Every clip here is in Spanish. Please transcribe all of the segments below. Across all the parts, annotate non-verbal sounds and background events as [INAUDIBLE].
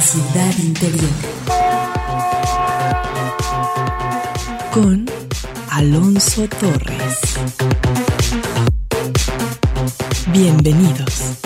ciudad. Con Alonso Torres. Bienvenidos.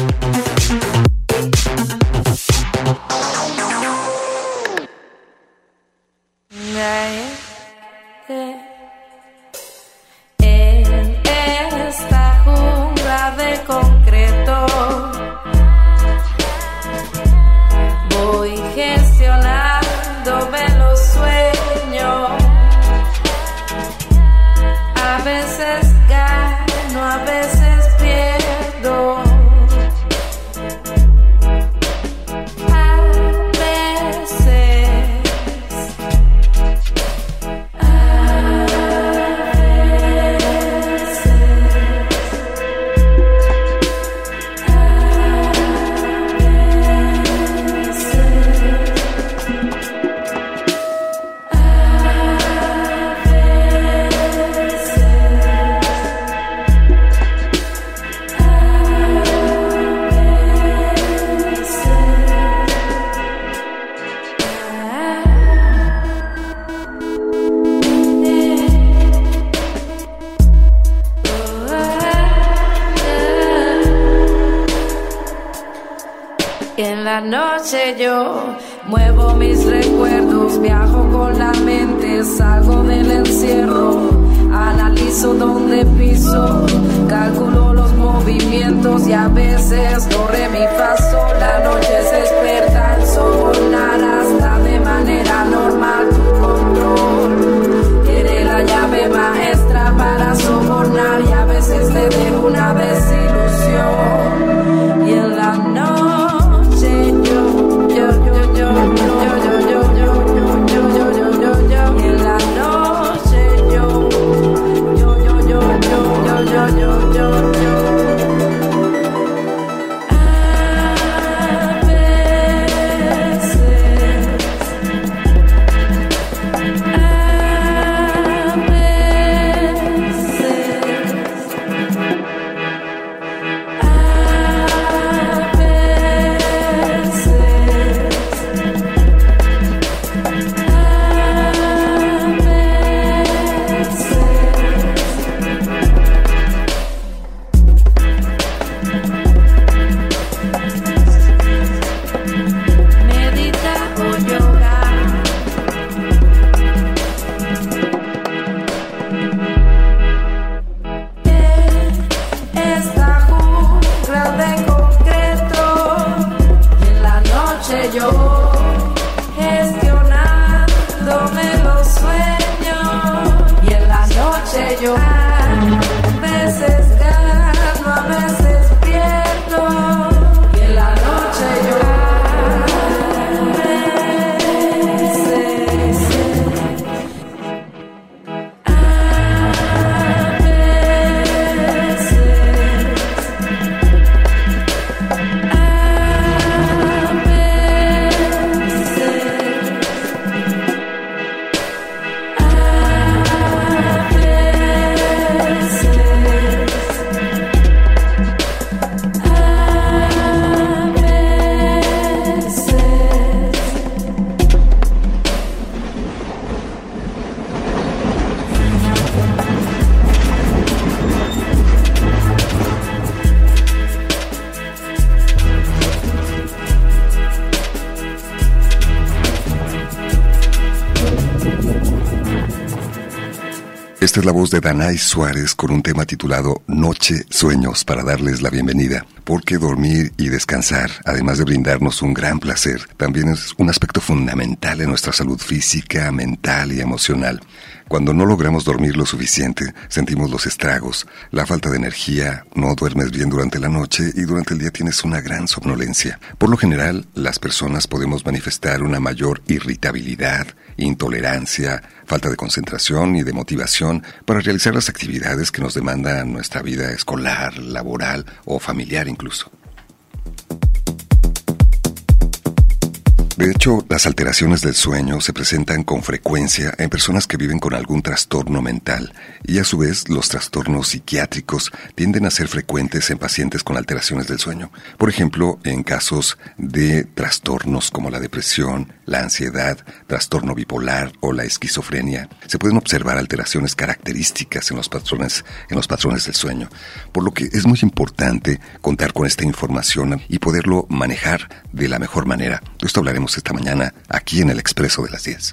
la noche yo muevo mis recuerdos, viajo con la mente, salgo del encierro, analizo donde piso, calculo los movimientos y a veces corre mi paso. La noche se despierta el sol hasta de manera normal tu control. Tiene la llave maestra para sobornar y a veces te dejo una vez. Esta es la voz de Danay Suárez con un tema titulado Noche Sueños para darles la bienvenida, porque dormir y descansar, además de brindarnos un gran placer, también es un aspecto fundamental en nuestra salud física, mental y emocional. Cuando no logramos dormir lo suficiente, sentimos los estragos, la falta de energía, no duermes bien durante la noche y durante el día tienes una gran somnolencia. Por lo general, las personas podemos manifestar una mayor irritabilidad, intolerancia, falta de concentración y de motivación para realizar las actividades que nos demandan nuestra vida escolar, laboral o familiar incluso. De hecho, las alteraciones del sueño se presentan con frecuencia en personas que viven con algún trastorno mental y a su vez los trastornos psiquiátricos tienden a ser frecuentes en pacientes con alteraciones del sueño. Por ejemplo, en casos de trastornos como la depresión, la ansiedad, trastorno bipolar o la esquizofrenia, se pueden observar alteraciones características en los patrones en los patrones del sueño, por lo que es muy importante contar con esta información y poderlo manejar de la mejor manera. esto hablaremos esta mañana aquí en el Expreso de las 10.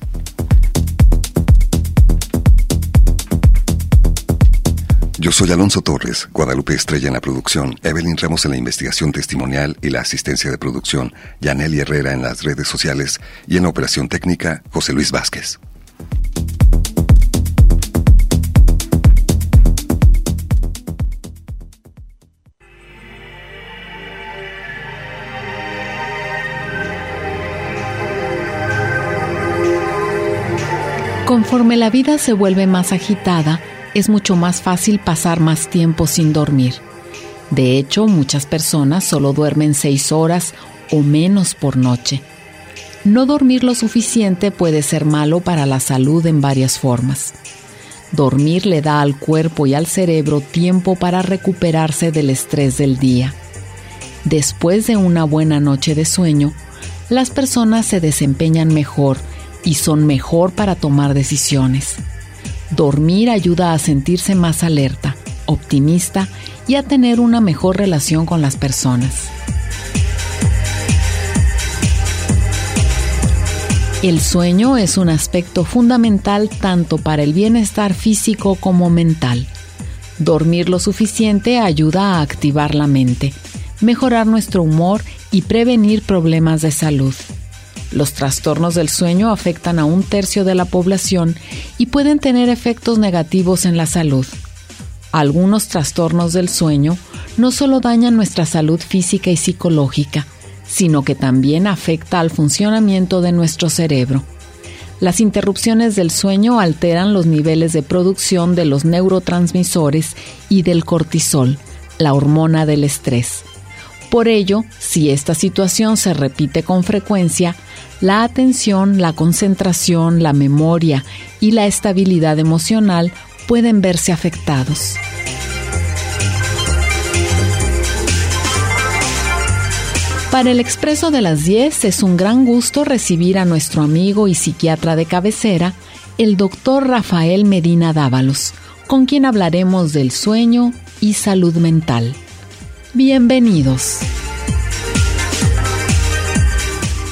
Yo soy Alonso Torres, Guadalupe Estrella en la producción, Evelyn Ramos en la investigación testimonial y la asistencia de producción, Yaneli Herrera en las redes sociales y en la operación técnica, José Luis Vázquez. Conforme la vida se vuelve más agitada, es mucho más fácil pasar más tiempo sin dormir. De hecho, muchas personas solo duermen seis horas o menos por noche. No dormir lo suficiente puede ser malo para la salud en varias formas. Dormir le da al cuerpo y al cerebro tiempo para recuperarse del estrés del día. Después de una buena noche de sueño, las personas se desempeñan mejor y son mejor para tomar decisiones. Dormir ayuda a sentirse más alerta, optimista y a tener una mejor relación con las personas. El sueño es un aspecto fundamental tanto para el bienestar físico como mental. Dormir lo suficiente ayuda a activar la mente, mejorar nuestro humor y prevenir problemas de salud. Los trastornos del sueño afectan a un tercio de la población y pueden tener efectos negativos en la salud. Algunos trastornos del sueño no solo dañan nuestra salud física y psicológica, sino que también afecta al funcionamiento de nuestro cerebro. Las interrupciones del sueño alteran los niveles de producción de los neurotransmisores y del cortisol, la hormona del estrés. Por ello, si esta situación se repite con frecuencia, la atención, la concentración, la memoria y la estabilidad emocional pueden verse afectados. Para el expreso de las 10 es un gran gusto recibir a nuestro amigo y psiquiatra de cabecera, el doctor Rafael Medina Dávalos, con quien hablaremos del sueño y salud mental. Bienvenidos.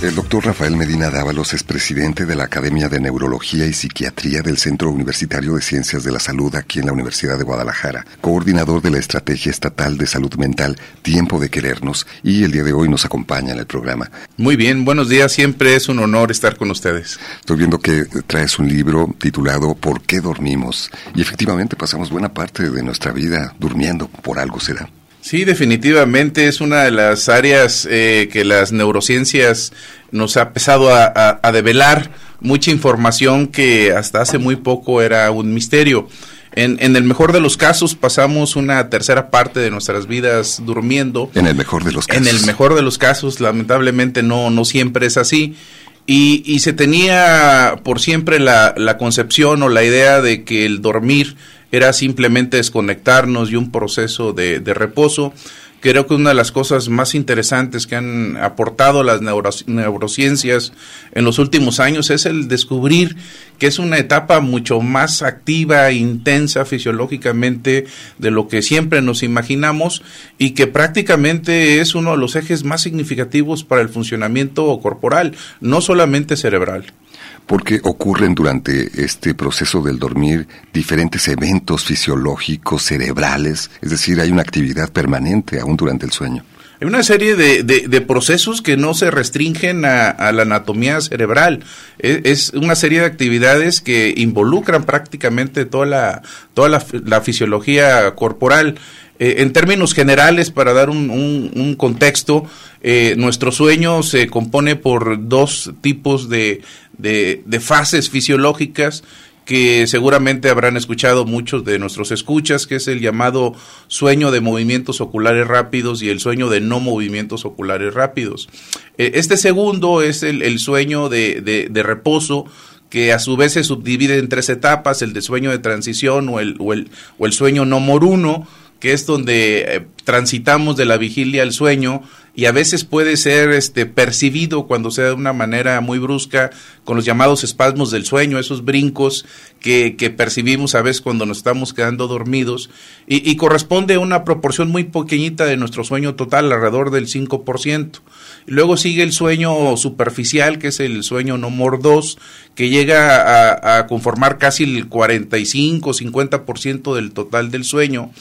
El doctor Rafael Medina Dávalos es presidente de la Academia de Neurología y Psiquiatría del Centro Universitario de Ciencias de la Salud aquí en la Universidad de Guadalajara, coordinador de la Estrategia Estatal de Salud Mental Tiempo de Querernos y el día de hoy nos acompaña en el programa. Muy bien, buenos días, siempre es un honor estar con ustedes. Estoy viendo que traes un libro titulado ¿Por qué dormimos? Y efectivamente pasamos buena parte de nuestra vida durmiendo, por algo será. Sí, definitivamente es una de las áreas eh, que las neurociencias nos ha empezado a, develar mucha información que hasta hace muy poco era un misterio. En, en, el mejor de los casos pasamos una tercera parte de nuestras vidas durmiendo. En el mejor de los casos. En el mejor de los casos, lamentablemente no, no siempre es así. Y, y se tenía por siempre la, la concepción o la idea de que el dormir era simplemente desconectarnos y un proceso de, reposo. Creo que una de las cosas más interesantes que han aportado las neurociencias en los últimos años es el descubrir que es una etapa mucho más activa, intensa fisiológicamente de lo que siempre nos imaginamos y que prácticamente es uno de los ejes más significativos para el funcionamiento corporal, no solamente cerebral porque ocurren durante este proceso del dormir diferentes eventos fisiológicos, cerebrales, es decir, hay una actividad permanente aún durante el sueño. Hay una serie de, de, procesos que no se restringen a, la anatomía cerebral. Es, es, una serie de actividades que involucran prácticamente toda la, toda la, fisiología corporal. Eh, en términos generales, para dar un, un, contexto, eh, nuestro sueño se compone por dos tipos de, de, fases fisiológicas que seguramente habrán escuchado muchos de nuestros escuchas, que es el llamado sueño de movimientos oculares rápidos y el sueño de no movimientos oculares rápidos. Eh, este segundo es el, sueño de, reposo, que a su vez se subdivide en tres etapas, el de sueño de transición o el, o el, o el sueño no moruno, que es donde eh, transitamos de la vigilia al sueño y a veces puede ser este percibido cuando sea de una manera muy brusca con los llamados espasmos del sueño, esos brincos que, que percibimos a veces cuando nos estamos quedando dormidos y, corresponde a una proporción muy pequeñita de nuestro sueño total, alrededor del 5%. Luego sigue el sueño superficial, que es el sueño no mordos, que llega a, a conformar casi el 45-50% del total del sueño.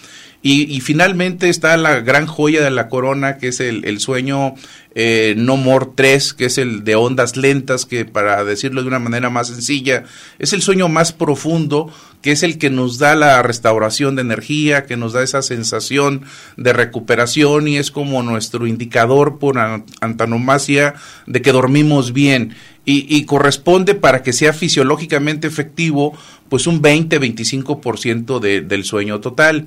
Y, finalmente está la gran joya de la corona, que es el, sueño eh, No More 3, que es el de ondas lentas, que para decirlo de una manera más sencilla, es el sueño más profundo, que es el que nos da la restauración de energía, que nos da esa sensación de recuperación y es como nuestro indicador por antonomasia de que dormimos bien. Y, corresponde para que sea fisiológicamente efectivo, pues un 20-25% de, del sueño total.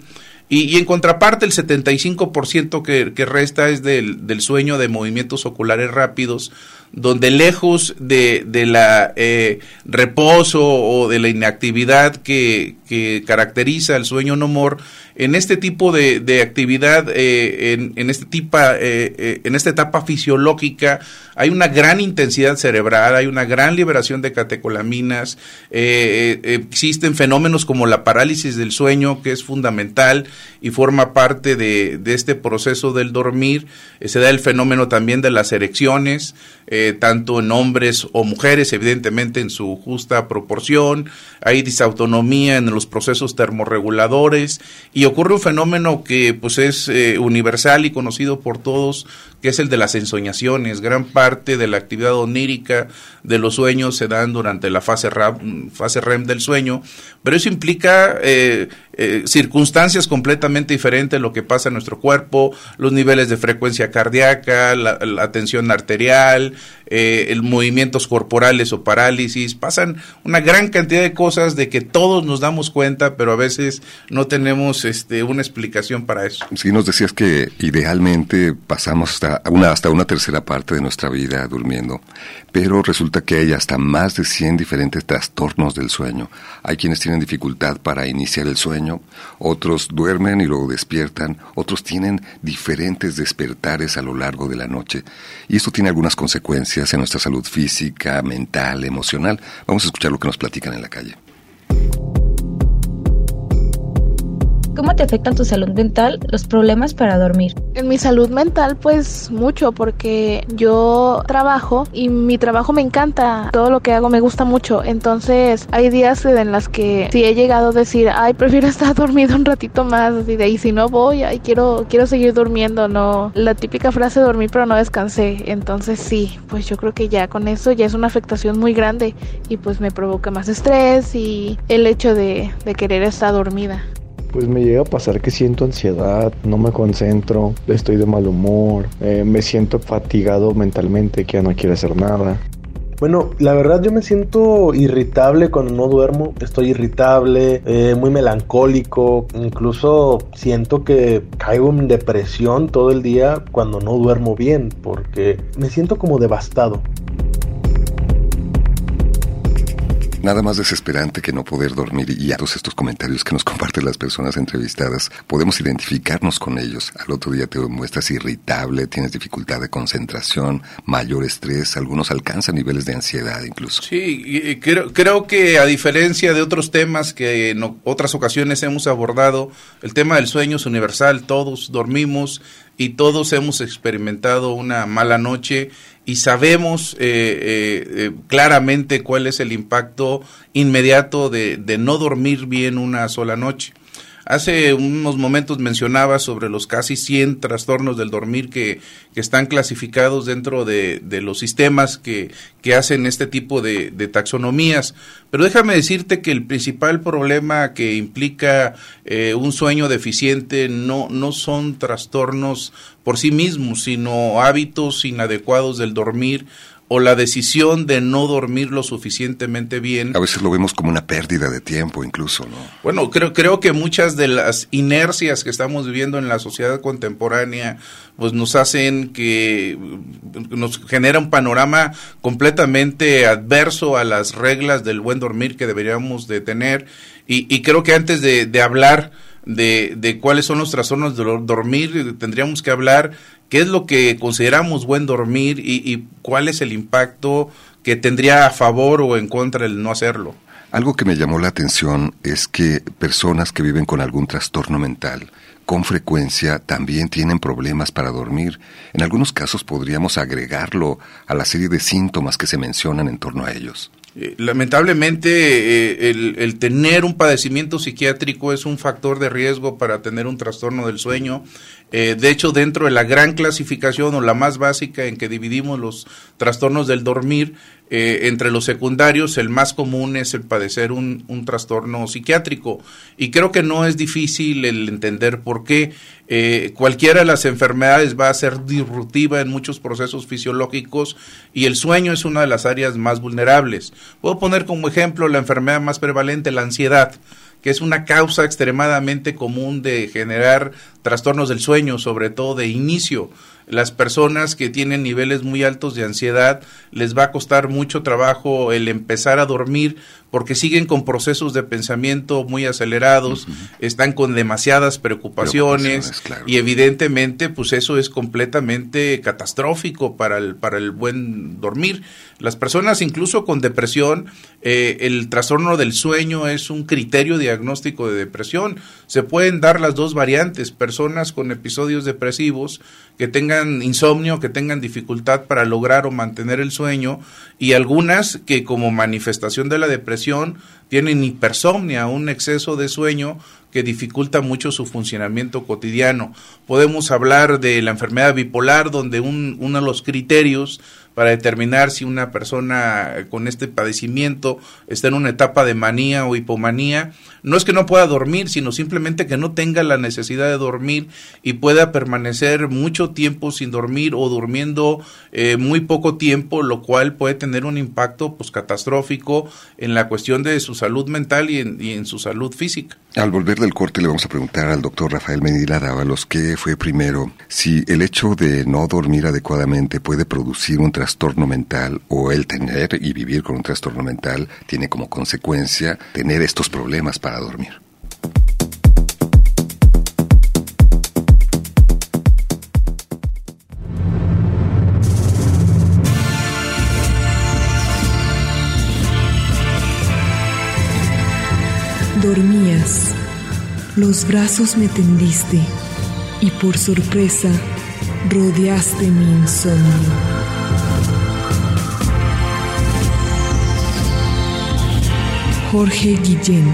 Y, en contraparte, el 75% que, que resta es del, del, sueño de movimientos oculares rápidos, donde lejos de, de la eh, reposo o de la inactividad que, que caracteriza el sueño no more, en este tipo de, de actividad, eh, en, en, este tipo, eh, eh, en esta etapa fisiológica, hay una gran intensidad cerebral, hay una gran liberación de catecolaminas, existen fenómenos como la parálisis del sueño, que es fundamental y forma parte de, de este proceso del dormir, se da el fenómeno también de las erecciones, tanto en hombres o mujeres, evidentemente en su justa proporción, hay disautonomía en los procesos termorreguladores y ocurre un fenómeno que pues es eh, universal y conocido por todos, que es el de las ensoñaciones. Gran parte de la actividad onírica de los sueños se dan durante la fase, REM del sueño, pero eso implica eh, eh, circunstancias completamente diferentes lo que pasa en nuestro cuerpo, los niveles de frecuencia cardíaca, la, tensión arterial, eh, movimientos corporales o parálisis, pasan una gran cantidad de cosas de que todos nos damos cuenta, pero a veces no tenemos este, una explicación para eso. Sí, nos decías que idealmente pasamos hasta una, hasta una tercera parte de nuestra vida durmiendo, pero resulta que hay hasta más de 100 diferentes trastornos del sueño. Hay quienes tienen dificultad para iniciar el sueño, otros duermen y luego despiertan, otros tienen diferentes despertares a lo largo de la noche. Y esto tiene algunas consecuencias en nuestra salud física, mental, emocional. Vamos a escuchar lo que nos platican en la calle. ¿Cómo te afectan tu salud mental los problemas para dormir? En mi salud mental pues mucho porque yo trabajo y mi trabajo me encanta, todo lo que hago me gusta mucho, entonces hay días en las que si he llegado a decir, ay, prefiero [LAUGHS] estar dormido un ratito más, y de ahí si no voy, ay, quiero, quiero seguir durmiendo, no, la típica frase dormir pero no descansé, entonces sí, pues yo creo que ya con eso ya es una afectación muy grande y pues me provoca más estrés y el hecho de, de querer estar dormida. Pues me llega a pasar que siento ansiedad, no me concentro, estoy de mal humor, eh, me siento fatigado mentalmente, que ya no quiero hacer nada. Bueno, la verdad yo me siento irritable cuando no duermo, estoy irritable, eh, muy melancólico, incluso siento que caigo en depresión todo el día cuando no duermo bien, porque me siento como devastado. Nada más desesperante que no poder dormir y a todos estos comentarios que nos [LAUGHS] comparten las personas entrevistadas, podemos identificarnos con ellos. Al otro día te muestras irritable, tienes dificultad de concentración, mayor estrés, algunos alcanzan niveles de ansiedad incluso. Sí, creo, creo que a diferencia de otros temas que en otras ocasiones hemos abordado, el tema del sueño es universal, todos dormimos y todos hemos experimentado una mala noche y sabemos eh, eh, eh, claramente cuál es el impacto inmediato de, de, no dormir bien una sola noche. Hace unos momentos mencionaba sobre los casi 100 trastornos del dormir que, que están clasificados dentro de, de los sistemas que, que, hacen este tipo de, de, taxonomías. Pero déjame decirte que el principal problema que implica eh, un sueño deficiente no, no son trastornos por sí mismos, sino hábitos inadecuados del dormir o la decisión de no dormir lo suficientemente bien. A veces lo vemos como una pérdida de tiempo incluso, ¿no? Bueno, creo, creo que muchas de las inercias que estamos viviendo en la sociedad contemporánea pues nos hacen que nos genera un panorama completamente adverso a las reglas del buen dormir que deberíamos de tener y, creo que antes de, de hablar de, de, cuáles son los trastornos de dormir, tendríamos que hablar qué es lo que consideramos buen dormir y, cuál es el impacto que tendría a favor o en contra el no hacerlo. Algo que me llamó la atención es que personas que viven con algún trastorno mental con frecuencia también tienen problemas para dormir. En algunos casos podríamos agregarlo a la serie de síntomas que se mencionan en torno a ellos. Eh, lamentablemente, eh, el, tener un padecimiento psiquiátrico es un factor de riesgo para tener un trastorno del sueño. Eh, de hecho, dentro de la gran clasificación o la más básica en que dividimos los trastornos del dormir, eh, entre los secundarios, el más común es el padecer un, un, trastorno psiquiátrico. Y creo que no es difícil el entender por qué. Eh, cualquiera de las enfermedades va a ser disruptiva en muchos procesos fisiológicos y el sueño es una de las áreas más vulnerables. Puedo poner como ejemplo la enfermedad más prevalente, la ansiedad que es una causa extremadamente común de generar trastornos del sueño, sobre todo de inicio las personas que tienen niveles muy altos de ansiedad les va a costar mucho trabajo el empezar a dormir porque siguen con procesos de pensamiento muy acelerados, están con demasiadas preocupaciones, y evidentemente pues eso es completamente catastrófico para el, para el buen dormir. Las personas incluso con depresión, eh, el trastorno del sueño es un criterio diagnóstico de depresión. Se pueden dar las dos variantes, personas con episodios depresivos que tengan insomnio, que tengan dificultad para lograr o mantener el sueño y algunas que como manifestación de la depresión tienen hipersomnia, un exceso de sueño que dificulta mucho su funcionamiento cotidiano. Podemos hablar de la enfermedad bipolar, donde un, uno de los criterios para determinar si una persona con este padecimiento está en una etapa de manía o hipomanía. No es que no pueda dormir, sino simplemente que no tenga la necesidad de dormir y pueda permanecer mucho tiempo sin dormir o durmiendo eh, muy poco tiempo, lo cual puede tener un impacto pues, catastrófico en la cuestión de su salud mental y en, y en su salud física. Al volver del corte le vamos a preguntar al doctor Rafael Medina Dávalos qué fue primero, si el hecho de no dormir adecuadamente puede producir un trastorno mental o el tener y vivir con un trastorno mental tiene como consecuencia tener estos problemas para dormir. Dormías, los brazos me tendiste y por sorpresa rodeaste mi insomnio. Jorge Guillén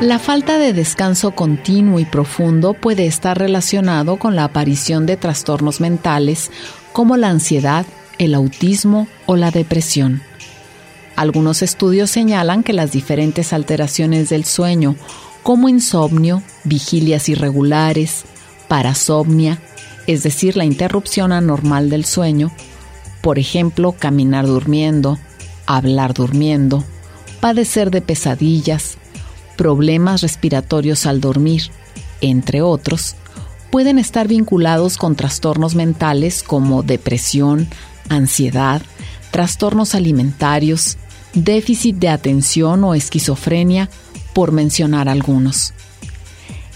La falta de descanso continuo y profundo puede estar relacionado con la aparición de trastornos mentales como la ansiedad, el autismo o la depresión. Algunos estudios señalan que las diferentes alteraciones del sueño, como insomnio, vigilias irregulares, parasomnia, es decir, la interrupción anormal del sueño, por ejemplo, caminar durmiendo, hablar durmiendo, padecer de pesadillas, problemas respiratorios al dormir, entre otros, pueden estar vinculados con trastornos mentales como depresión, ansiedad, trastornos alimentarios, déficit de atención o esquizofrenia, por mencionar algunos.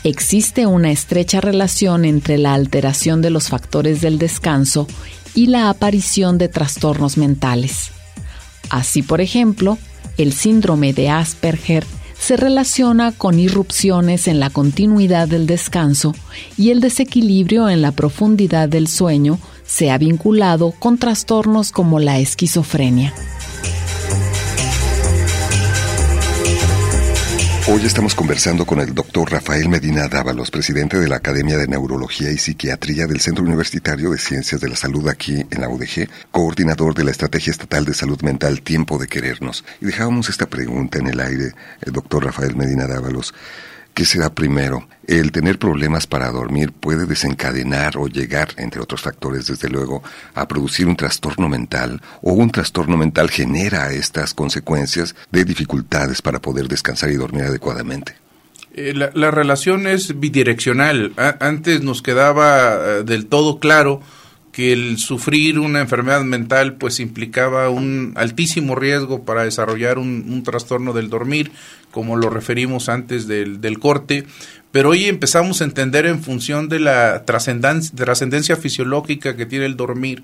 Existe una estrecha relación entre la alteración de los factores del descanso y la aparición de trastornos mentales. Así, por ejemplo, el síndrome de Asperger se relaciona con irrupciones en la continuidad del descanso y el desequilibrio en la profundidad del sueño se ha vinculado con trastornos como la esquizofrenia. Hoy estamos conversando con el doctor Rafael Medina Dávalos, presidente de la Academia de Neurología y Psiquiatría del Centro Universitario de Ciencias de la Salud aquí en la UDG, coordinador de la Estrategia Estatal de Salud Mental Tiempo de Querernos. Y dejábamos esta pregunta en el aire, el doctor Rafael Medina Dávalos. ¿Qué será primero? El tener problemas para dormir puede desencadenar o llegar, entre otros factores, desde luego, a producir un trastorno mental o un trastorno mental genera estas consecuencias de dificultades para poder descansar y dormir adecuadamente. Eh, la, relación es bidireccional. antes nos quedaba eh, del todo claro que el sufrir una enfermedad mental pues implicaba un altísimo riesgo para desarrollar un, trastorno del dormir, como lo referimos antes del, del, corte, pero hoy empezamos a entender en función de la trascendencia fisiológica que tiene el dormir,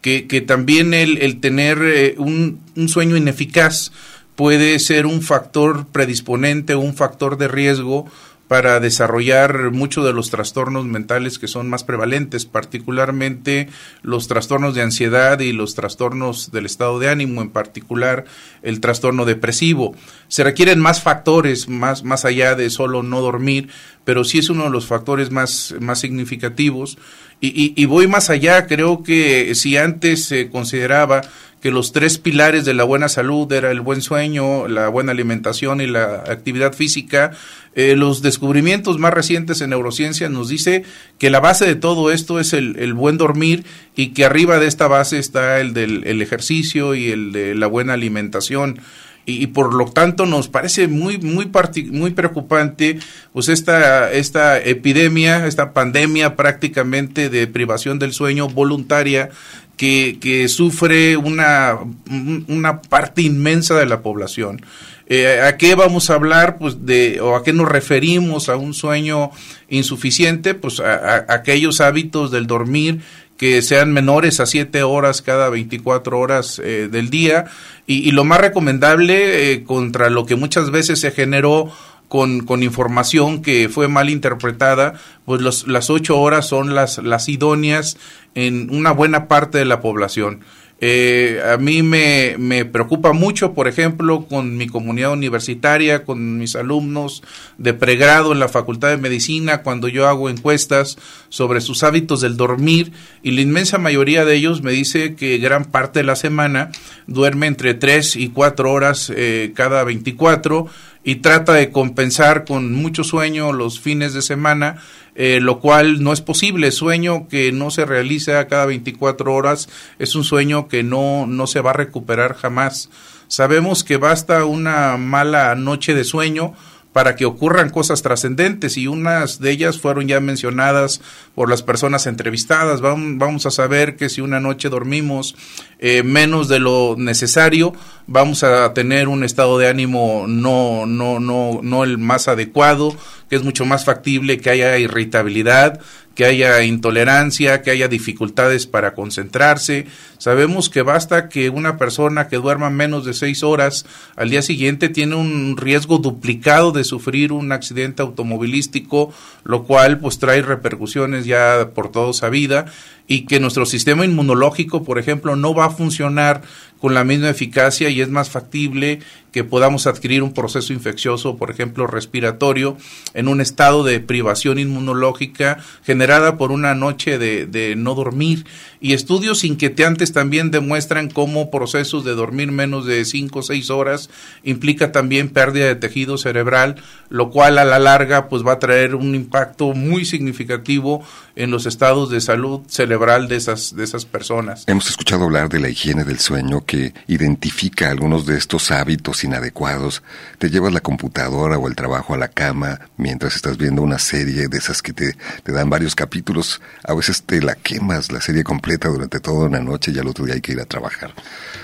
que, que también el, el tener eh, un, un sueño ineficaz puede ser un factor predisponente, un factor de riesgo para desarrollar muchos de los trastornos mentales que son más prevalentes, particularmente los trastornos de ansiedad y los trastornos del estado de ánimo, en particular el trastorno depresivo. Se requieren más factores, más, más allá de solo no dormir, pero sí es uno de los factores más, más significativos. Y, y voy más allá, creo que si antes se consideraba que los tres pilares de la buena salud era el buen sueño, la buena alimentación y la actividad física. Eh, los descubrimientos más recientes en neurociencia nos dice que la base de todo esto es el, buen dormir y que arriba de esta base está el del ejercicio y el de la buena alimentación y, por lo tanto nos parece muy muy muy preocupante pues esta esta epidemia esta pandemia prácticamente de privación del sueño voluntaria que, sufre una, una parte inmensa de la población. Eh, ¿A qué vamos a hablar? Pues de, o a qué nos referimos a un sueño insuficiente, pues a, aquellos hábitos del dormir que sean menores a 7 horas cada 24 horas eh, del día y, lo más recomendable eh, contra lo que muchas veces se generó con, con, información que fue mal interpretada, pues los, las ocho horas son las, las idóneas en una buena parte de la población. Eh, a mí me, me, preocupa mucho, por ejemplo, con mi comunidad universitaria, con mis alumnos de pregrado en la Facultad de Medicina, cuando yo hago encuestas sobre sus hábitos del dormir, y la inmensa mayoría de ellos me dice que gran parte de la semana duerme entre 3 y 4 horas eh, cada 24 y trata de compensar con mucho sueño los fines de semana, eh, lo cual no es posible. Sueño que no se realiza cada 24 horas es un sueño que no, no se va a recuperar jamás. Sabemos que basta una mala noche de sueño para que ocurran cosas trascendentes y unas de ellas fueron ya mencionadas por las personas entrevistadas. Vamos a saber que si una noche dormimos eh, menos de lo necesario, vamos a tener un estado de ánimo no, no, no, no el más adecuado, que es mucho más factible que haya irritabilidad, que haya intolerancia, que haya dificultades para concentrarse. Sabemos que basta que una persona que duerma menos de seis horas al día siguiente tiene un riesgo duplicado de sufrir un accidente automovilístico, lo cual pues trae repercusiones ya por toda su vida y que nuestro sistema inmunológico, por ejemplo, no va a funcionar con la misma eficacia y es más factible que podamos adquirir un proceso infeccioso, por ejemplo, respiratorio, en un estado de privación inmunológica generada por una noche de, no dormir. Y estudios inquietantes también demuestran cómo procesos de dormir menos de 5 o 6 horas implica también pérdida de tejido cerebral, lo cual a la larga pues va a traer un impacto muy significativo en los estados de salud cerebral de esas, de esas personas. Hemos escuchado hablar de la higiene del sueño que identifica algunos de estos hábitos inadecuados. Te llevas la computadora o el trabajo a la cama mientras estás viendo una serie de esas que te, te dan varios capítulos. A veces te la quemas la serie completa durante toda una noche y al otro día hay que ir a trabajar.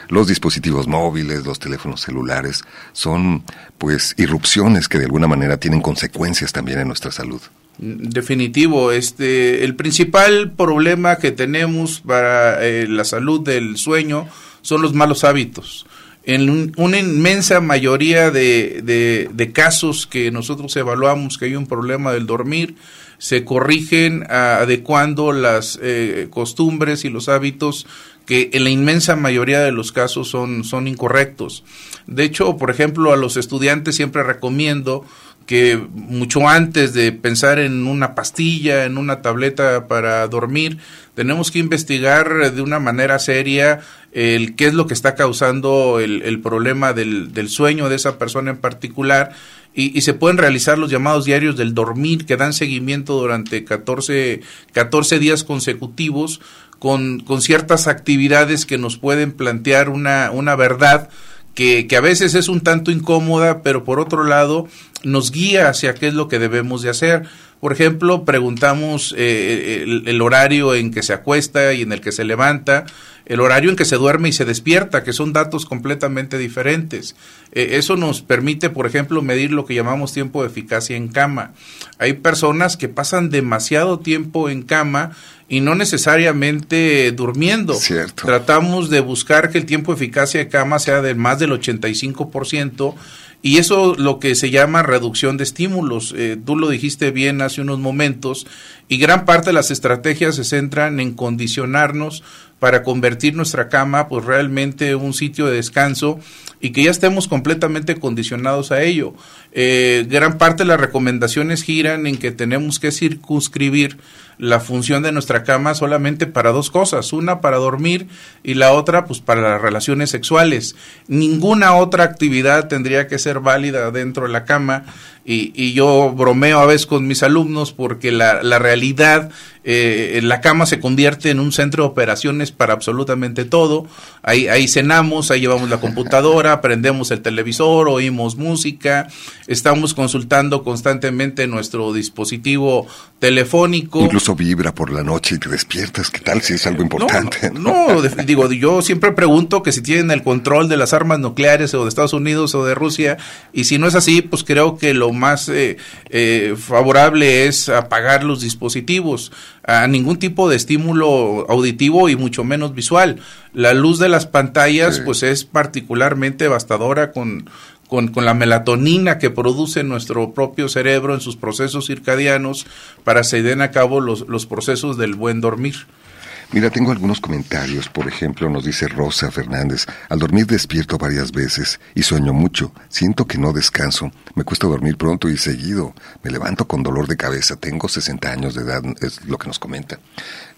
Los dispositivos móviles, los teléfonos celulares son pues irrupciones que de alguna manera tienen consecuencias también en nuestra salud. Definitivo, este, el principal problema que tenemos para eh, la salud del sueño son los malos hábitos. En una inmensa mayoría de, de, casos que nosotros evaluamos que hay un problema del dormir, se corrigen adecuando las eh, costumbres y los hábitos que en la inmensa mayoría de los casos son, son incorrectos. De hecho, por ejemplo, a los estudiantes siempre recomiendo que mucho antes de pensar en una pastilla, en una tableta para dormir, tenemos que investigar de una manera seria el qué es lo que está causando el, problema del, del, sueño de esa persona en particular. Y, y, se pueden realizar los llamados diarios del dormir que dan seguimiento durante 14, 14 días consecutivos con, con ciertas actividades que nos pueden plantear una, una verdad que, que, a veces es un tanto incómoda, pero por otro lado nos guía hacia qué es lo que debemos de hacer. Por ejemplo, preguntamos eh, el, horario en que se acuesta y en el que se levanta, el horario en que se duerme y se despierta, que son datos completamente diferentes. Eh, eso nos permite, por ejemplo, medir lo que llamamos tiempo de eficacia en cama. Hay personas que pasan demasiado tiempo en cama y no necesariamente durmiendo. Tratamos de buscar que el tiempo de eficacia de cama sea de más del 85% y eso lo que se llama reducción de estímulos. Eh, tú lo dijiste bien hace unos momentos y gran parte de las estrategias se centran en condicionarnos para convertir nuestra cama pues realmente un sitio de descanso y que ya estemos completamente condicionados a ello. Eh, gran parte de las recomendaciones giran en que tenemos que circunscribir la función de nuestra cama solamente para dos cosas, una para dormir y la otra pues para las relaciones sexuales. Ninguna otra actividad tendría que ser válida dentro de la cama y, y yo bromeo a veces con mis alumnos porque la, la realidad eh, la cama se convierte en un centro de operaciones para absolutamente todo. Ahí, ahí cenamos, ahí llevamos la computadora, [LAUGHS] prendemos el televisor, oímos música, estamos consultando constantemente nuestro dispositivo telefónico. Incluso vibra por la noche y te despiertas, ¿qué tal si es algo importante? No, [LAUGHS] digo, yo siempre pregunto que si tienen el control de las armas nucleares o de Estados Unidos o de Rusia, y si no es así, pues creo que lo más eh, eh, favorable es apagar los dispositivos a ningún tipo de estímulo auditivo y mucho menos visual. La luz de las pantallas pues es particularmente devastadora con, con, con, la melatonina que produce nuestro propio cerebro en sus procesos circadianos para se den a cabo los, los procesos del buen dormir. Mira, tengo algunos comentarios. Por ejemplo, nos dice Rosa Fernández, al dormir despierto varias veces y sueño mucho. Siento que no descanso. Me cuesta dormir pronto y seguido. Me levanto con dolor de cabeza. Tengo 60 años de edad, es lo que nos comenta.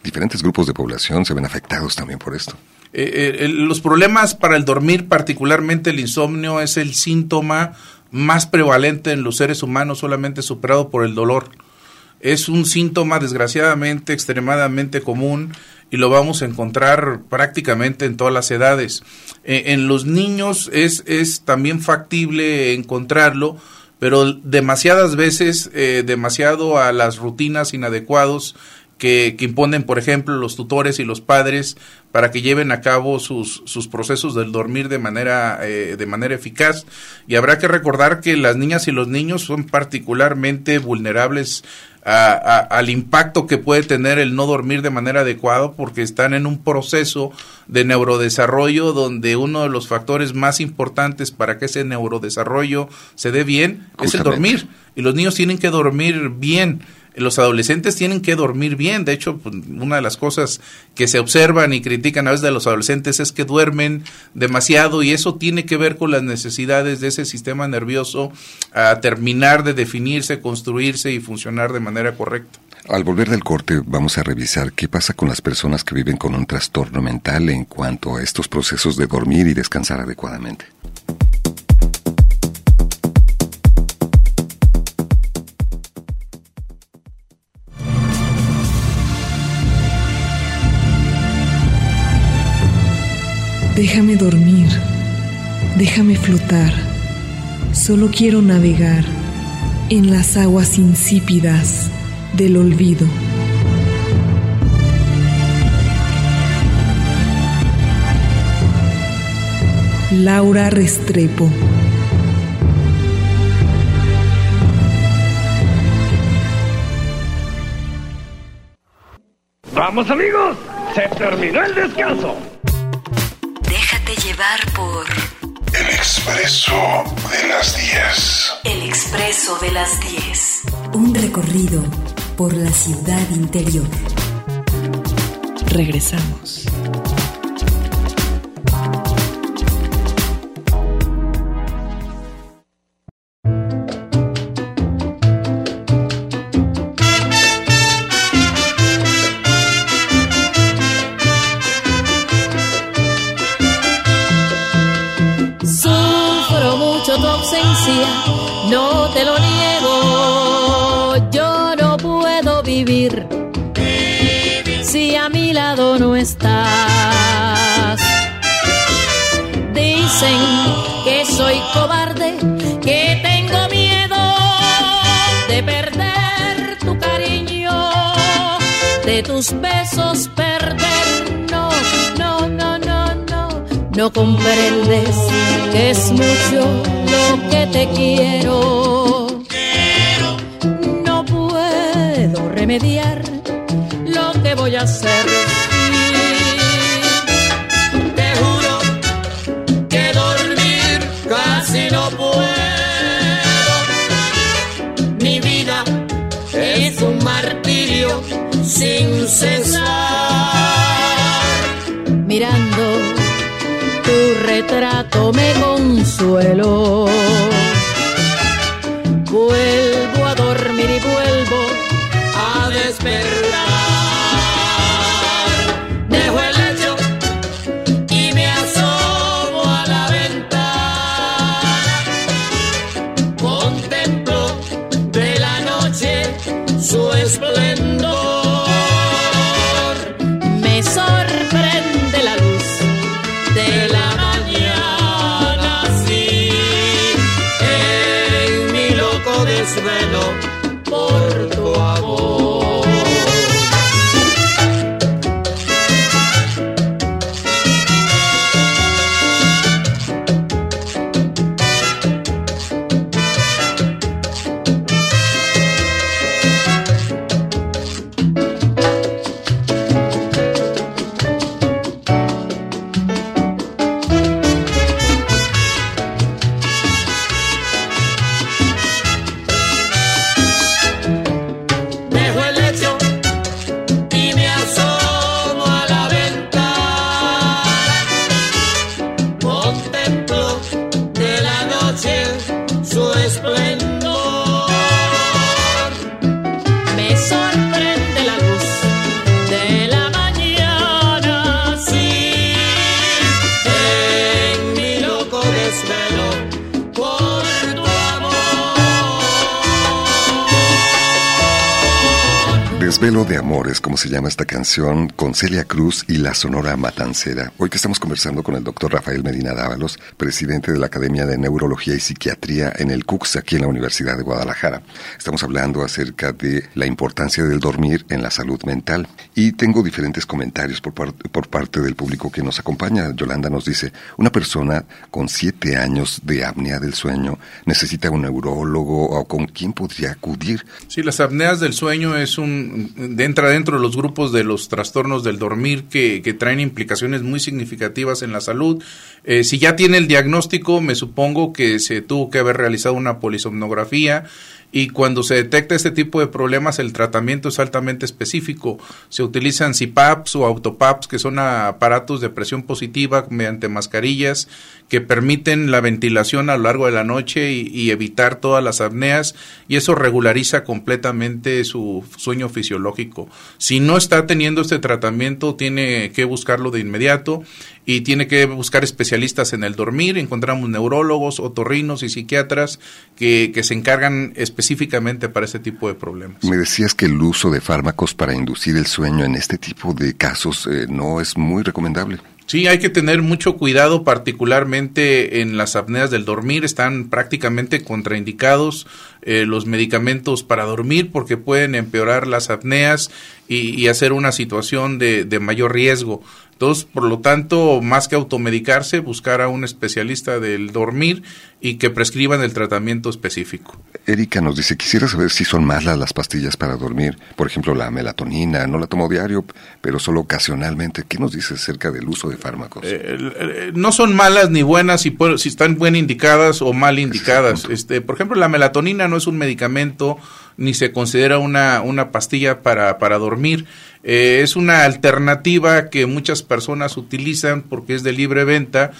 Diferentes grupos de población se ven afectados también por esto. Eh, eh, los problemas para el dormir, particularmente el insomnio, es el síntoma más prevalente en los seres humanos, solamente superado por el dolor. Es un síntoma desgraciadamente extremadamente común y lo vamos a encontrar prácticamente en todas las edades. Eh, en los niños es, es también factible encontrarlo, pero demasiadas veces, eh, demasiado a las rutinas inadecuados que, que, imponen, por ejemplo, los tutores y los padres para que lleven a cabo sus, sus procesos del dormir de manera, eh, de manera eficaz. Y habrá que recordar que las niñas y los niños son particularmente vulnerables al impacto que puede tener el no dormir de manera adecuada porque están en un proceso de neurodesarrollo donde uno de los factores más importantes para que ese neurodesarrollo se dé bien es el dormir. Y los niños tienen que dormir bien los adolescentes tienen que dormir bien. De hecho, pues, una de las cosas que se observan y critican a veces de los adolescentes es que duermen demasiado y eso tiene que ver con las necesidades de ese sistema nervioso a terminar de definirse, construirse y funcionar de manera correcta. Al volver del corte vamos a revisar qué pasa con las personas que viven con un trastorno mental en cuanto a estos procesos de dormir y descansar adecuadamente. Déjame dormir, déjame flotar, solo quiero navegar en las aguas insípidas del olvido. Laura Restrepo. Vamos amigos, se terminó el descanso llevar por El expreso de las 10. El expreso de las 10. Un recorrido por la ciudad interior. Regresamos. No te lo niego. Yo no puedo vivir si a mi lado no estás. Dicen que soy cobarde, que tengo miedo de perder tu cariño, de tus besos no. Comprendes que es mucho lo que te quiero. No puedo remediar lo que voy a hacer. Te juro que dormir casi no puedo. Mi vida es un martirio sin cesar. Retrato me consuelo. Vuelvo a dormir y vuelvo a despertar. Desvelo de Amores, como se llama esta canción, con Celia Cruz y la Sonora Matancera. Hoy que estamos conversando con el doctor Rafael Medina Dávalos, presidente de la Academia de Neurología y Psiquiatría en el CUCS, aquí en la Universidad de Guadalajara. Estamos hablando acerca de la importancia del dormir en la salud mental. Y tengo diferentes comentarios por, par- por parte del público que nos acompaña. Yolanda nos dice, una persona con siete años de apnea del sueño necesita un neurólogo o con quién podría acudir. Sí, las apneas del sueño es un entra dentro de los grupos de los trastornos del dormir que, que traen implicaciones muy significativas en la salud. Eh, si ya tiene el diagnóstico, me supongo que se tuvo que haber realizado una polisomnografía y cuando se detecta este tipo de problemas el tratamiento es altamente específico. Se utilizan CPAPs o autopaps que son aparatos de presión positiva mediante mascarillas que permiten la ventilación a lo largo de la noche y, evitar todas las apneas y eso regulariza completamente su sueño fisiológico. Si no está teniendo este tratamiento tiene que buscarlo de inmediato y tiene que buscar especialistas en el dormir. Encontramos neurólogos, otorrinos y psiquiatras que, que se encargan específicamente para este tipo de problemas. Me decías que el uso de fármacos para inducir el sueño en este tipo de casos eh, no es muy recomendable. Sí, hay que tener mucho cuidado, particularmente en las apneas del dormir. Están prácticamente contraindicados eh, los medicamentos para dormir porque pueden empeorar las apneas y, y hacer una situación de, de mayor riesgo. Entonces, por lo tanto, más que automedicarse, buscar a un especialista del dormir y que prescriban el tratamiento específico. Erika nos dice, quisiera saber si son malas las pastillas para dormir, por ejemplo la melatonina, no la tomo diario, pero solo ocasionalmente. ¿Qué nos dice acerca del uso de fármacos? Eh, no son malas ni buenas si, si están bien indicadas o mal indicadas. Este, por ejemplo, la melatonina no es un medicamento ni se considera una, una pastilla para, para dormir. Eh, es una alternativa que muchas personas utilizan porque es de libre venta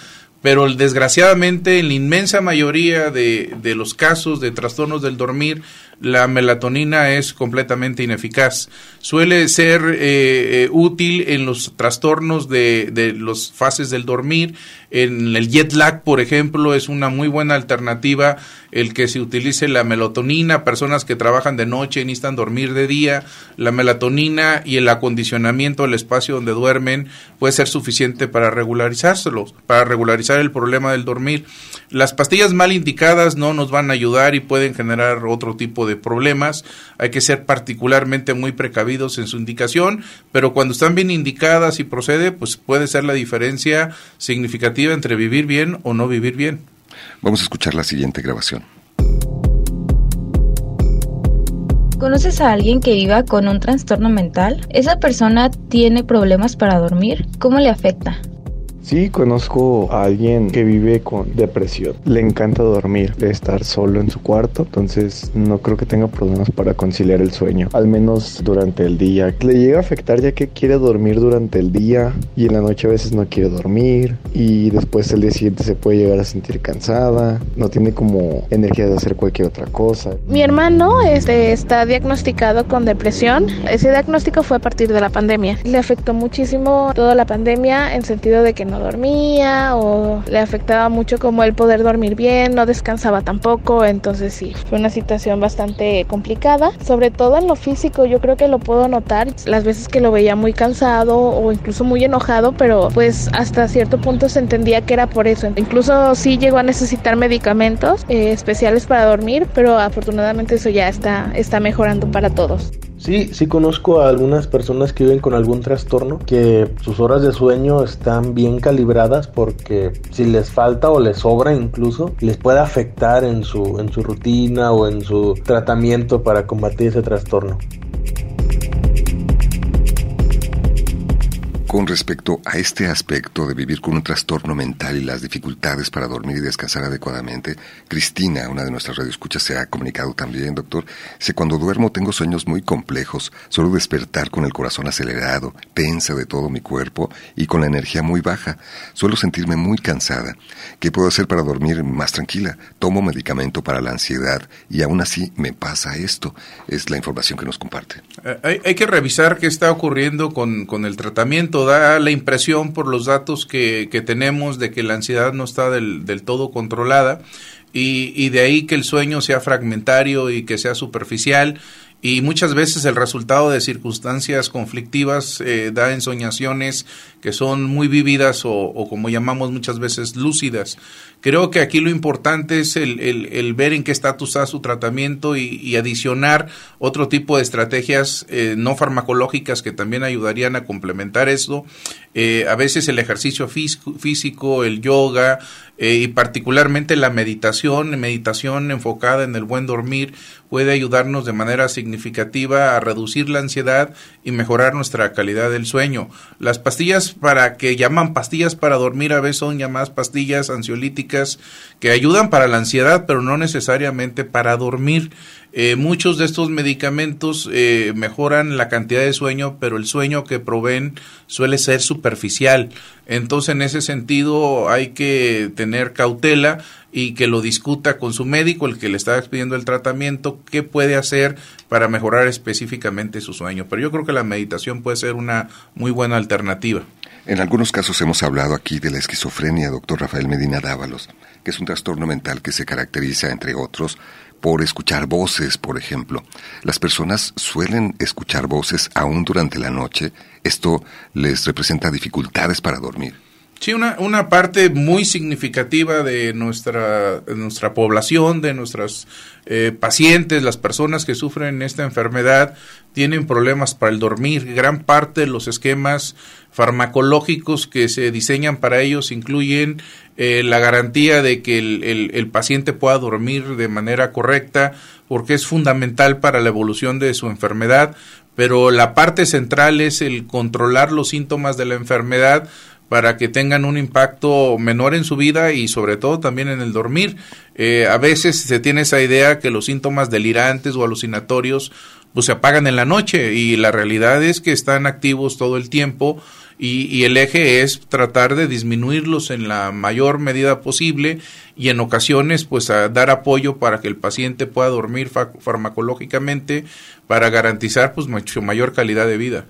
pero desgraciadamente en la inmensa mayoría de, los casos de trastornos del dormir la melatonina es completamente ineficaz. Suele ser eh, eh, útil en los trastornos de, de las fases del dormir. En el jet lag, por ejemplo, es una muy buena alternativa el que se utilice la melatonina. Personas que trabajan de noche y necesitan dormir de día, la melatonina y el acondicionamiento del espacio donde duermen puede ser suficiente para regularizárselos, para regularizar el problema del dormir. Las pastillas mal indicadas no nos van a ayudar y pueden generar otro tipo de problemas. Hay que ser particularmente muy precavidos en su indicación, pero cuando están bien indicadas y procede, pues puede ser la diferencia significativa entre vivir bien o no vivir bien. Vamos a escuchar la siguiente grabación. ¿Conoces a alguien que viva con un trastorno mental? ¿Esa persona tiene problemas para dormir? ¿Cómo le afecta? Sí, conozco a alguien que vive con depresión. Le encanta dormir, estar solo en su cuarto, entonces no creo que tenga problemas para conciliar el sueño, al menos durante el día. Le llega a afectar ya que quiere dormir durante el día y en la noche a veces no quiere dormir y después el día siguiente se puede llegar a sentir cansada, no tiene como energía de hacer cualquier otra cosa. Mi hermano este, está diagnosticado con depresión. Ese diagnóstico fue a partir de la pandemia. Le afectó muchísimo toda la pandemia en sentido de que no dormía o le afectaba mucho como el poder dormir bien, no descansaba tampoco, entonces sí, fue una situación bastante complicada, sobre todo en lo físico, yo creo que lo puedo notar las veces que lo veía muy cansado o incluso muy enojado, pero pues hasta cierto punto se entendía que era por eso, incluso sí llegó a necesitar medicamentos eh, especiales para dormir, pero afortunadamente eso ya está, está mejorando para todos. Sí, sí conozco a algunas personas que viven con algún trastorno que sus horas de sueño están bien calibradas porque si les falta o les sobra incluso les puede afectar en su en su rutina o en su tratamiento para combatir ese trastorno. Con respecto a este aspecto de vivir con un trastorno mental y las dificultades para dormir y descansar adecuadamente, Cristina, una de nuestras radioescuchas, se ha comunicado también, doctor. Cuando duermo tengo sueños muy complejos, suelo despertar con el corazón acelerado, tensa de todo mi cuerpo y con la energía muy baja. Suelo sentirme muy cansada. ¿Qué puedo hacer para dormir más tranquila? Tomo medicamento para la ansiedad y aún así me pasa esto. Es la información que nos comparte. Eh, hay, que revisar qué está ocurriendo con, con el tratamiento da la impresión por los datos que, que tenemos de que la ansiedad no está del, del todo controlada y, y, de ahí que el sueño sea fragmentario y que sea superficial y muchas veces el resultado de circunstancias conflictivas eh, da ensoñaciones que son muy vividas o, como llamamos muchas veces lúcidas. Creo que aquí lo importante es el, el, el ver en qué estatus está su tratamiento y, adicionar otro tipo de estrategias eh, no farmacológicas que también ayudarían a complementar esto. Eh, a veces el ejercicio físico, físico el yoga eh, y particularmente la meditación, meditación enfocada en el buen dormir, puede ayudarnos de manera significativa a reducir la ansiedad y mejorar nuestra calidad del sueño. Las pastillas para que llaman pastillas para dormir a veces son llamadas pastillas ansiolíticas que ayudan para la ansiedad, pero no necesariamente para dormir. Eh, muchos de estos medicamentos eh, mejoran la cantidad de sueño, pero el sueño que proveen suele ser superficial. Entonces, en ese sentido, hay que tener cautela y que lo discuta con su médico, el que le está pidiendo el tratamiento, qué puede hacer para mejorar específicamente su sueño. Pero yo creo que la meditación puede ser una muy buena alternativa. En algunos casos hemos hablado aquí de la esquizofrenia, doctor Rafael Medina Dávalos, que es un trastorno mental que se caracteriza, entre otros, por escuchar voces, por ejemplo. Las personas suelen escuchar voces aún durante la noche. Esto les representa dificultades para dormir. Sí, una, una parte muy significativa de nuestra, nuestra población, de nuestras eh, pacientes, las personas que sufren esta enfermedad, tienen problemas para el dormir. Gran parte de los esquemas farmacológicos que se diseñan para ellos incluyen eh, la garantía de que el, el, paciente pueda dormir de manera correcta, porque es fundamental para la evolución de su enfermedad, pero la parte central es el controlar los síntomas de la enfermedad para que tengan un impacto menor en su vida y sobre todo también en el dormir. Eh, a veces se tiene esa idea que los síntomas delirantes o alucinatorios pues se apagan en la noche y la realidad es que están activos todo el tiempo y, el eje es tratar de disminuirlos en la mayor medida posible y en ocasiones pues dar apoyo para que el paciente pueda dormir farmacológicamente para garantizar pues mucho mayor calidad de vida.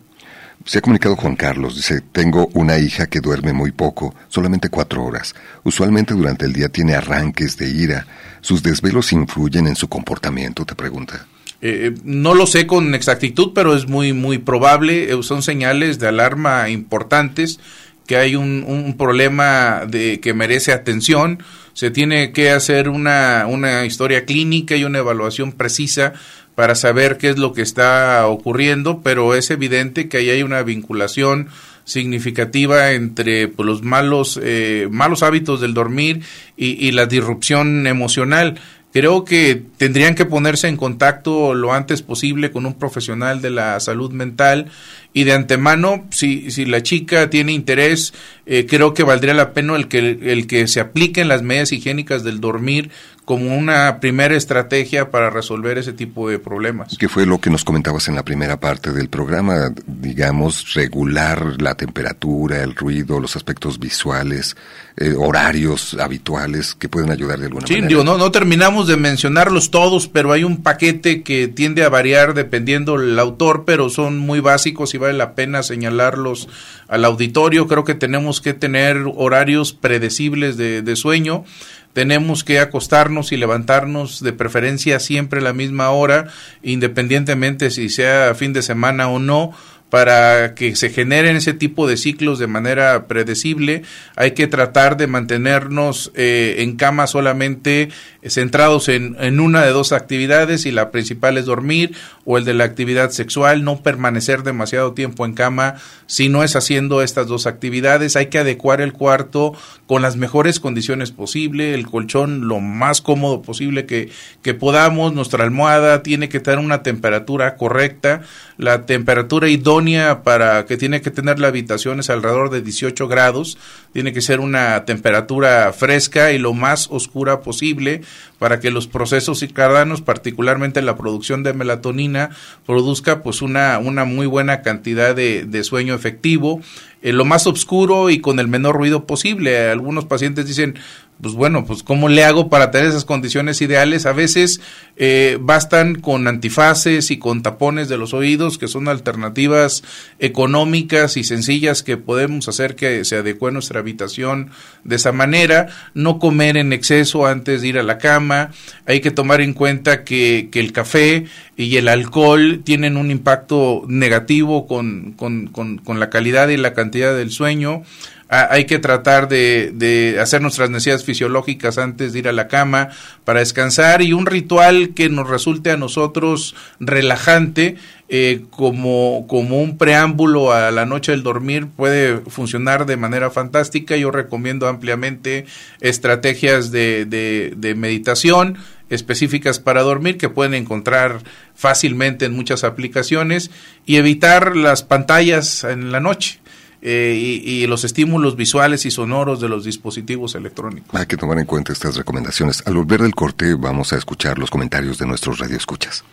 Se ha comunicado Juan Carlos, dice, tengo una hija que duerme muy poco, solamente cuatro horas. Usualmente durante el día tiene arranques de ira. ¿Sus desvelos influyen en su comportamiento? Te pregunta. Eh, no lo sé con exactitud, pero es muy, muy probable. Eh, son señales de alarma importantes que hay un, un, problema de que merece atención. Se tiene que hacer una, una historia clínica y una evaluación precisa para saber qué es lo que está ocurriendo, pero es evidente que ahí hay una vinculación significativa entre pues, los malos, eh, malos hábitos del dormir y, y, la disrupción emocional. Creo que tendrían que ponerse en contacto lo antes posible con un profesional de la salud mental y de antemano, si, si la chica tiene interés, eh, creo que valdría la pena el que, el que se apliquen las medidas higiénicas del dormir como una primera estrategia para resolver ese tipo de problemas. ¿Qué fue lo que nos comentabas en la primera parte del programa? Digamos, regular la temperatura, el ruido, los aspectos visuales, eh, horarios habituales que pueden ayudar de alguna manera. Sí, no, no terminamos de mencionarlos todos, pero hay un paquete que tiende a variar dependiendo el autor, pero son muy básicos y vale la pena señalarlos al auditorio. Creo que tenemos que tener horarios predecibles de, sueño tenemos que acostarnos y levantarnos de preferencia siempre a la misma hora, independientemente si sea fin de semana o no, para que se generen ese tipo de ciclos de manera predecible, hay que tratar de mantenernos eh, en cama solamente centrados en, en, una de dos actividades y la principal es dormir o el de la actividad sexual, no permanecer demasiado tiempo en cama si no es haciendo estas dos actividades, hay que adecuar el cuarto con las mejores condiciones posible, el colchón lo más cómodo posible que, que podamos, nuestra almohada tiene que tener una temperatura correcta, la temperatura idónea para que tiene que tener la habitación es alrededor de 18 grados, tiene que ser una temperatura fresca y lo más oscura posible para que los procesos circadianos, particularmente la producción de melatonina, produzca pues una, una muy buena cantidad de, de sueño efectivo, en lo más oscuro y con el menor ruido posible. Algunos pacientes dicen, pues bueno, pues ¿cómo le hago para tener esas condiciones ideales? A veces eh, bastan con antifaces y con tapones de los oídos, que son alternativas económicas y sencillas que podemos hacer que se adecue nuestra habitación de esa manera. No comer en exceso antes de ir a la cama. Hay que tomar en cuenta que, que el café y el alcohol tienen un impacto negativo con, con, con, con la calidad y la cantidad del sueño hay que tratar de, hacer nuestras necesidades fisiológicas antes de ir a la cama para descansar y un ritual que nos resulte a nosotros relajante eh, como, como un preámbulo a la noche del dormir puede funcionar de manera fantástica. Yo recomiendo ampliamente estrategias de, de meditación específicas para dormir que pueden encontrar fácilmente en muchas aplicaciones y evitar las pantallas en la noche eh, y, los estímulos visuales y sonoros de los dispositivos electrónicos. Hay que tomar en cuenta estas recomendaciones. Al volver del corte vamos a escuchar los comentarios de nuestros radioescuchas.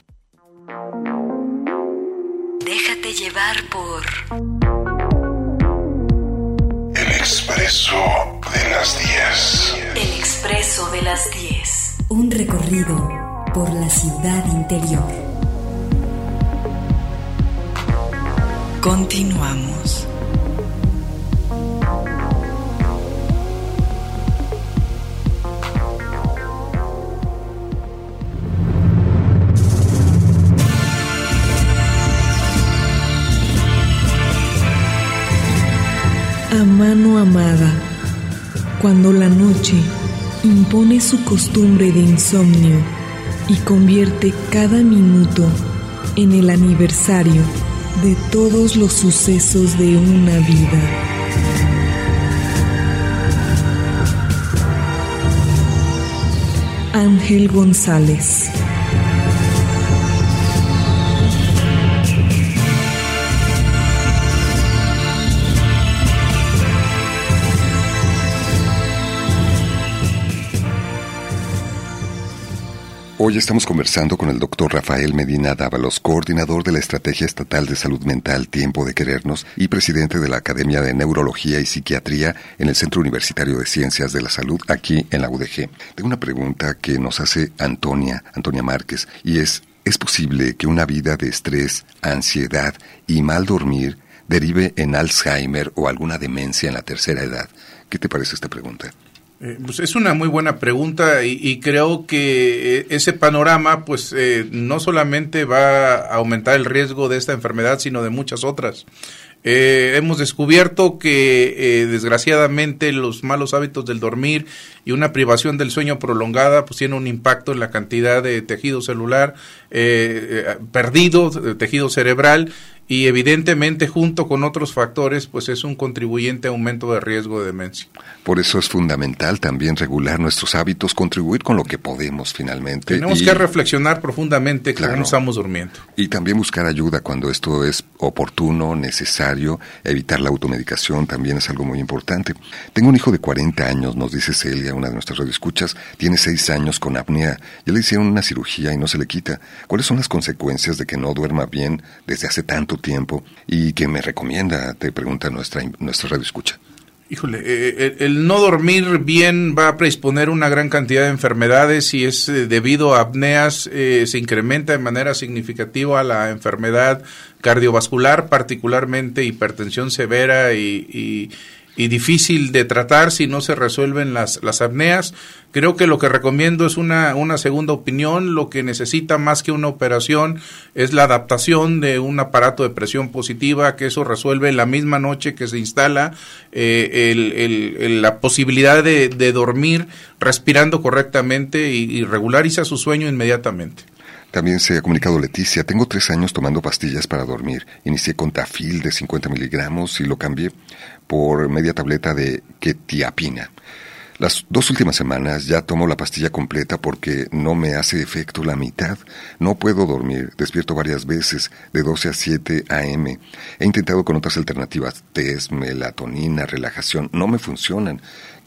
Déjate llevar por... El expreso de las 10. El expreso de las 10. Un recorrido por la ciudad interior. Continuamos. A mano amada, cuando la noche impone su costumbre de insomnio y convierte cada minuto en el aniversario de todos los sucesos de una vida. Ángel González Hoy estamos conversando con el doctor Rafael Medina Dávalos, coordinador de la Estrategia Estatal de Salud Mental Tiempo de Querernos y presidente de la Academia de Neurología y Psiquiatría en el Centro Universitario de Ciencias de la Salud aquí en la UDG. Tengo una pregunta que nos hace Antonia, Antonia Márquez, y es, ¿es posible que una vida de estrés, ansiedad y mal dormir derive en Alzheimer o alguna demencia en la tercera edad? ¿Qué te parece esta pregunta? Eh, pues es una muy buena pregunta y, creo que eh, ese panorama pues eh, no solamente va a aumentar el riesgo de esta enfermedad sino de muchas otras. hemos descubierto que desgraciadamente los malos hábitos del dormir y una privación del sueño prolongada pues tiene un impacto en la cantidad de tejido celular perdido, tejido cerebral y evidentemente junto con otros factores pues es un contribuyente a aumento de riesgo de demencia. Por eso es fundamental también regular nuestros hábitos, contribuir con lo que podemos finalmente. Tenemos que reflexionar profundamente claro, cómo estamos durmiendo. Y también buscar ayuda cuando esto es oportuno, necesario, evitar la automedicación también es algo muy importante. Tengo un hijo de 40 años, nos dice Celia, una de nuestras radioescuchas, tiene 6 años con apnea, ya le hicieron una cirugía y no se le quita. ¿Cuáles son las consecuencias de que no duerma bien desde hace tanto tiempo y que me recomienda, te pregunta nuestra, nuestra radio escucha. Híjole, eh, eh, el, no dormir bien va a predisponer una gran cantidad de enfermedades y es eh, debido a apneas, se incrementa de manera significativa la enfermedad cardiovascular, particularmente hipertensión severa y difícil de tratar si no se resuelven las, las apneas. Creo que lo que recomiendo es una, una segunda opinión. Lo que necesita más que una operación es la adaptación de un aparato de presión positiva, que eso resuelve la misma noche que se instala eh, el, la posibilidad de, de dormir respirando correctamente y, y regulariza su sueño inmediatamente. También se ha comunicado Leticia, tengo tres años tomando pastillas para dormir. Inicié con tafil de 50 miligramos y lo cambié por media tableta de ketiapina. Las dos últimas semanas ya tomo la pastilla completa porque no me hace efecto la mitad. No puedo dormir, despierto varias veces, de 12 a 7 a.m. He intentado con otras alternativas, test, melatonina, relajación, no me funcionan.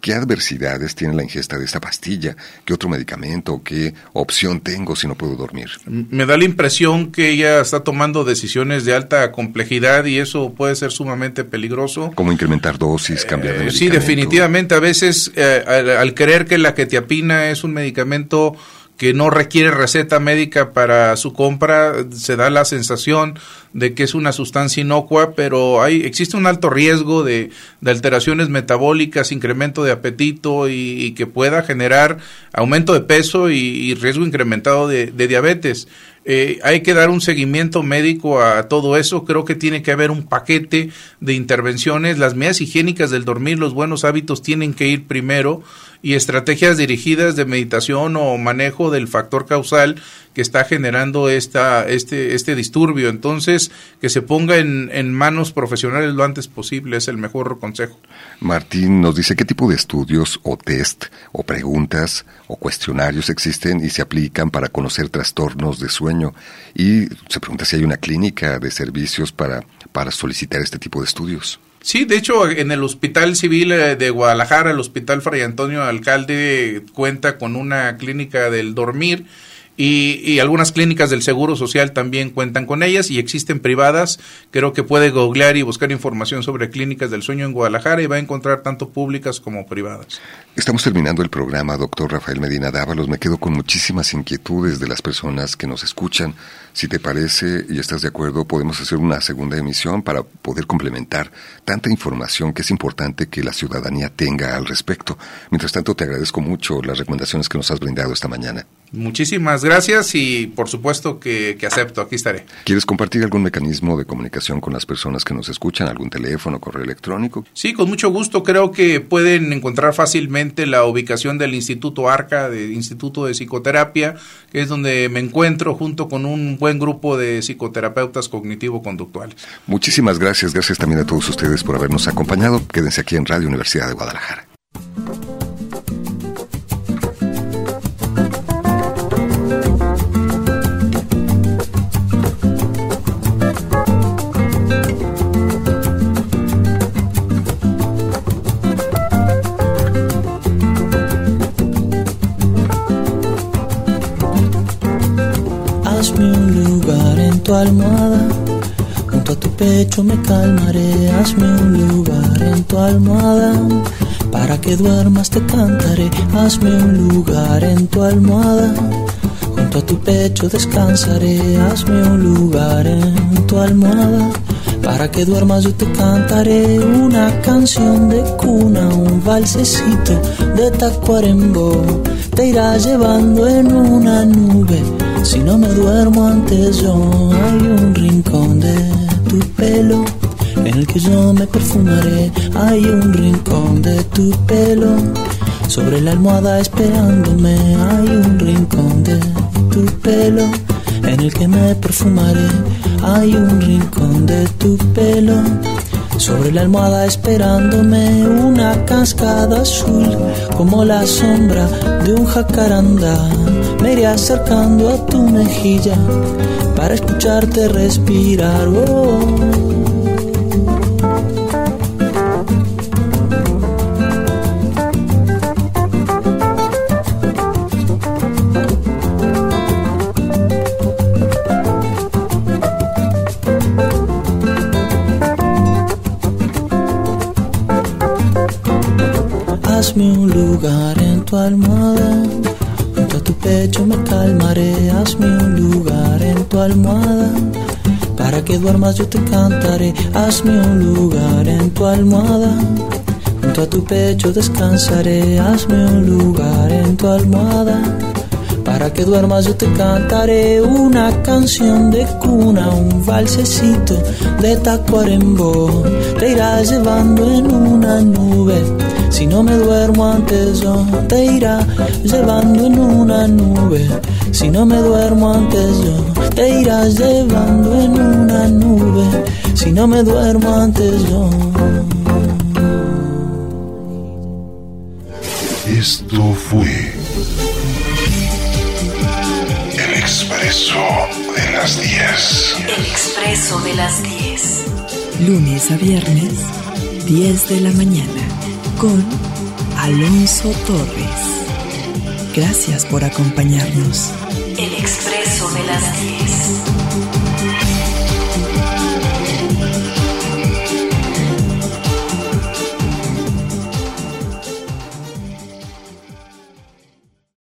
¿Qué adversidades tiene la ingesta de esta pastilla? ¿Qué otro medicamento? ¿Qué opción tengo si no puedo dormir? Me da la impresión que ella está tomando decisiones de alta complejidad y eso puede ser sumamente peligroso. ¿Cómo incrementar dosis, cambiar de eh, medicamento? Sí, definitivamente. A veces, eh, al, creer que la ketiapina es un medicamento que no requiere receta médica para su compra, se da la sensación de que es una sustancia inocua, pero hay, existe un alto riesgo de, alteraciones metabólicas, incremento de apetito y, que pueda generar aumento de peso y, riesgo incrementado de, diabetes. Eh, hay que dar un seguimiento médico a todo eso. Creo que tiene que haber un paquete de intervenciones. Las medidas higiénicas del dormir, los buenos hábitos tienen que ir primero y estrategias dirigidas de meditación o manejo del factor causal que está generando esta, este, este disturbio. Entonces, que se ponga en, en manos profesionales lo antes posible es el mejor consejo. Martín nos dice qué tipo de estudios o test o preguntas o cuestionarios existen y se aplican para conocer trastornos de sueño. Y se pregunta si hay una clínica de servicios para, para solicitar este tipo de estudios. Sí, de hecho, en el Hospital Civil eh, de Guadalajara, el Hospital Fray Antonio Alcalde cuenta con una clínica del dormir y, algunas clínicas del Seguro Social también cuentan con ellas y existen privadas. Creo que puede googlear y buscar información sobre clínicas del sueño en Guadalajara y va a encontrar tanto públicas como privadas. Estamos terminando el programa, doctor Rafael Medina Dávalos. Me quedo con muchísimas inquietudes de las personas que nos escuchan. Si te parece y estás de acuerdo, podemos hacer una segunda emisión para poder complementar tanta información que es importante que la ciudadanía tenga al respecto. Mientras tanto, te agradezco mucho las recomendaciones que nos has brindado esta mañana. Muchísimas gracias y por supuesto que, acepto, aquí estaré. ¿Quieres compartir algún mecanismo de comunicación con las personas que nos escuchan, algún teléfono, correo electrónico? Sí, con mucho gusto. Creo que pueden encontrar fácilmente la ubicación del Instituto ARCA, del Instituto de Psicoterapia, que es donde me encuentro junto con un buen grupo de psicoterapeutas cognitivo-conductuales. Muchísimas gracias. Gracias también a todos ustedes por habernos acompañado. Quédense aquí en Radio Universidad de Guadalajara. Pecho me calmaré, hazme un lugar en tu almohada. Para que duermas te cantaré, hazme un lugar en tu almohada. Junto a tu pecho descansaré, hazme un lugar en tu almohada. Para que duermas yo te cantaré una canción de cuna, un valsecito de tacuarembó. Te irá llevando en una nube. Si no me duermo antes yo, hay un rincón de tu pelo en el que yo me perfumaré. Hay un rincón de tu pelo sobre la almohada esperándome. Hay un rincón de tu pelo en el que me perfumaré. Hay un rincón de tu pelo sobre la almohada esperándome una cascada azul como la sombra de un jacarandá. Me iré acercando a tu mejilla para escucharte respirar. Oh. Para que duermas yo te cantaré. Hazme un lugar en tu almohada, junto a tu pecho descansaré. Hazme un lugar en tu almohada. Para que duermas yo te cantaré una canción de cuna, un valsecito de tacuarembó. Te irás llevando en una nube si no me duermo antes yo te irá llevando en una nube. Si no me duermo antes yo te irás llevando en una nube. Si no me duermo antes yo. Esto fue El Expreso de las 10. El expreso de las 10. Lunes a viernes, 10 de la mañana, con Alonso Torres. Gracias por acompañarnos. El expreso de las 10.